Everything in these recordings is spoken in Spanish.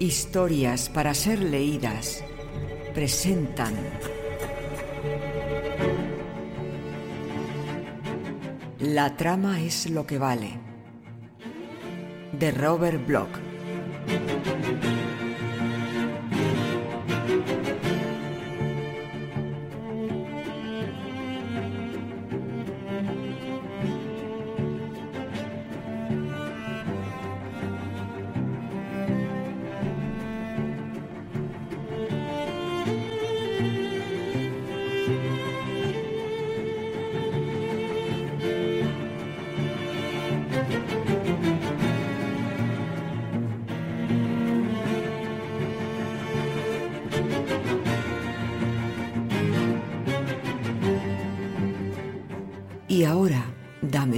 Historias para ser leídas. Presentan. La trama es lo que vale. De Robert Bloch.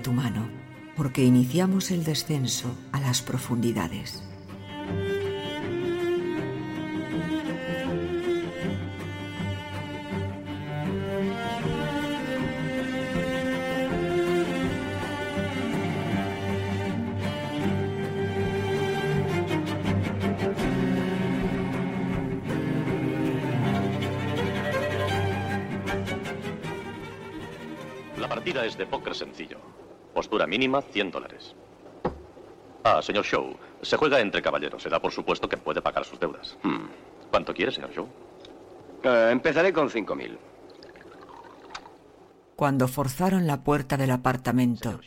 Tu mano, porque iniciamos el descenso a las profundidades. La partida es de póker sencillo. Postura mínima, 100 dólares. Ah, señor Show, se juega entre caballeros. Se da por supuesto que puede pagar sus deudas. Hmm. ¿Cuánto quiere, señor Show? Eh, empezaré con 5.000. Cuando forzaron la puerta del apartamento,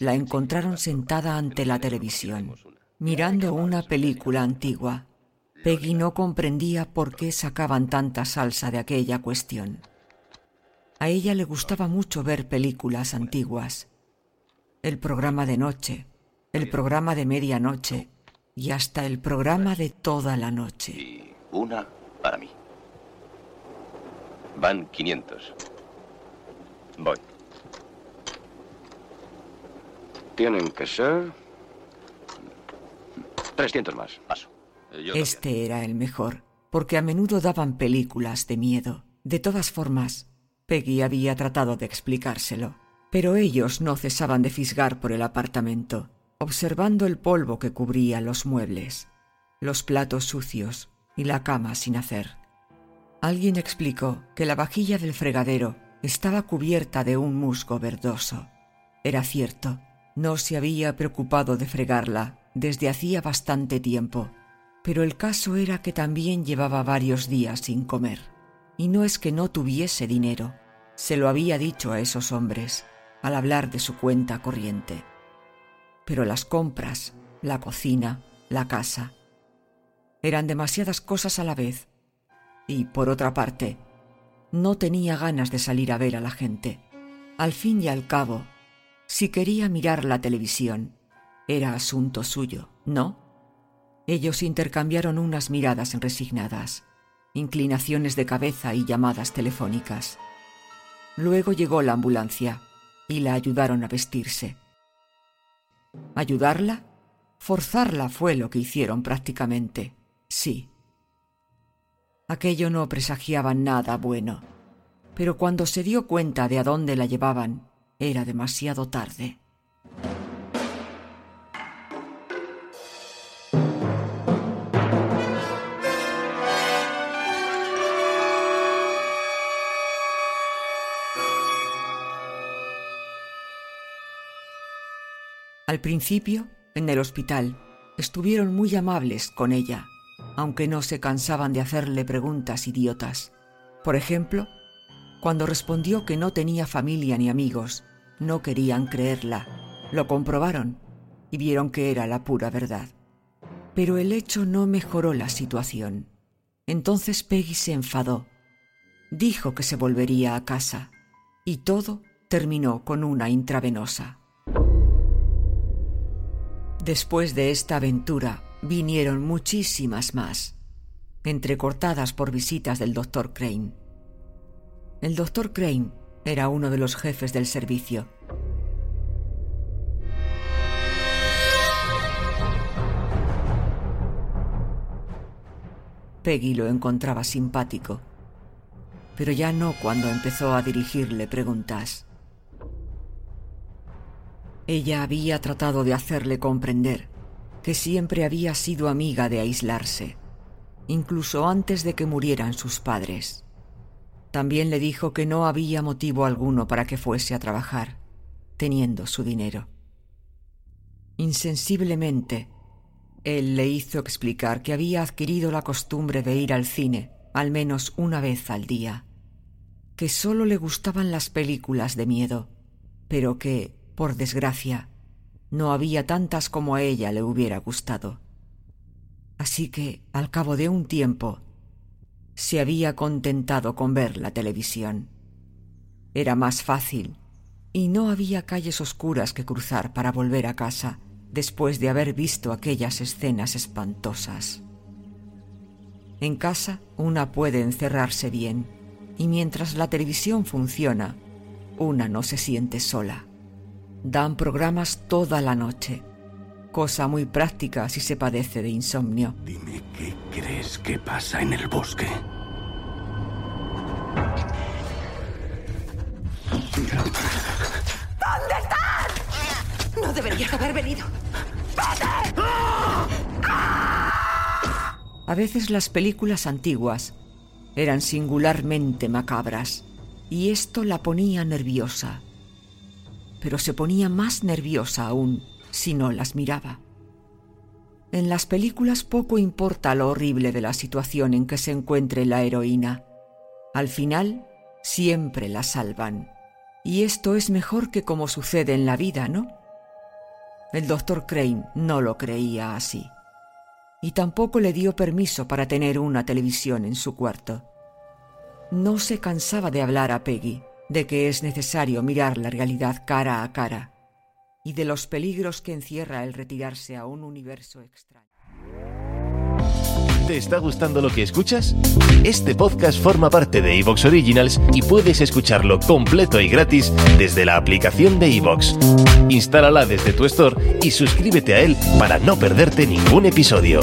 la encontraron sentada ante la televisión, mirando una película antigua. Peggy no comprendía por qué sacaban tanta salsa de aquella cuestión. A ella le gustaba mucho ver películas antiguas. El programa de noche, el programa de medianoche y hasta el programa de toda la noche. Y una para mí. Van 500. Voy. Tienen que ser... 300 más. Paso. Eh, Yo Este era el mejor, porque a menudo daban películas de miedo. De todas formas, Peggy había tratado de explicárselo, pero ellos no cesaban de fisgar por el apartamento, observando el polvo que cubría los muebles, los platos sucios y la cama sin hacer. Alguien explicó que la vajilla del fregadero estaba cubierta de un musgo verdoso. Era cierto, no se había preocupado de fregarla desde hacía bastante tiempo, pero el caso era que también llevaba varios días sin comer. Y no es que no tuviese dinero, se lo había dicho a esos hombres al hablar de su cuenta corriente. Pero las compras, la cocina, la casa, eran demasiadas cosas a la vez. Y, por otra parte, no tenía ganas de salir a ver a la gente. Al fin y al cabo, si quería mirar la televisión, era asunto suyo, ¿no? Ellos intercambiaron unas miradas resignadas, inclinaciones de cabeza y llamadas telefónicas. Luego llegó la ambulancia y la ayudaron a vestirse. ¿Ayudarla? Forzarla fue lo que hicieron prácticamente, sí. Aquello no presagiaba nada bueno, pero cuando se dio cuenta de a dónde la llevaban, era demasiado tarde. Al principio, en el hospital, estuvieron muy amables con ella, aunque no se cansaban de hacerle preguntas idiotas. Por ejemplo, cuando respondió que no tenía familia ni amigos, no querían creerla. Lo comprobaron y vieron que era la pura verdad. Pero el hecho no mejoró la situación. Entonces Peggy se enfadó. Dijo que se volvería a casa y todo terminó con una intravenosa. Después de esta aventura vinieron muchísimas más, entrecortadas por visitas del doctor Crane. El doctor Crane era uno de los jefes del servicio. Peggy lo encontraba simpático, pero ya no cuando empezó a dirigirle preguntas. Ella había tratado de hacerle comprender que siempre había sido amiga de aislarse, incluso antes de que murieran sus padres. También le dijo que no había motivo alguno para que fuese a trabajar, teniendo su dinero. Insensiblemente, él le hizo explicar que había adquirido la costumbre de ir al cine al menos una vez al día, que solo le gustaban las películas de miedo, pero que, por desgracia, no había tantas como a ella le hubiera gustado. Así que, al cabo de un tiempo, se había contentado con ver la televisión. Era más fácil, y no había calles oscuras que cruzar para volver a casa después de haber visto aquellas escenas espantosas. En casa una puede encerrarse bien, y mientras la televisión funciona, una no se siente sola. Dan programas toda la noche, cosa muy práctica si se padece de insomnio. Dime qué crees que pasa en el bosque. ¿Dónde estás? No deberías haber venido. ¡Vete! A veces las películas antiguas eran singularmente macabras y esto la ponía nerviosa pero se ponía más nerviosa aún si no las miraba. En las películas poco importa lo horrible de la situación en que se encuentre la heroína. Al final, siempre la salvan. Y esto es mejor que como sucede en la vida, ¿no? El doctor Crane no lo creía así. Y tampoco le dio permiso para tener una televisión en su cuarto. No se cansaba de hablar a Peggy de que es necesario mirar la realidad cara a cara y de los peligros que encierra el retirarse a un universo extraño. ¿Te está gustando lo que escuchas? Este podcast forma parte de Evox Originals y puedes escucharlo completo y gratis desde la aplicación de Evox. Instálala desde tu store y suscríbete a él para no perderte ningún episodio.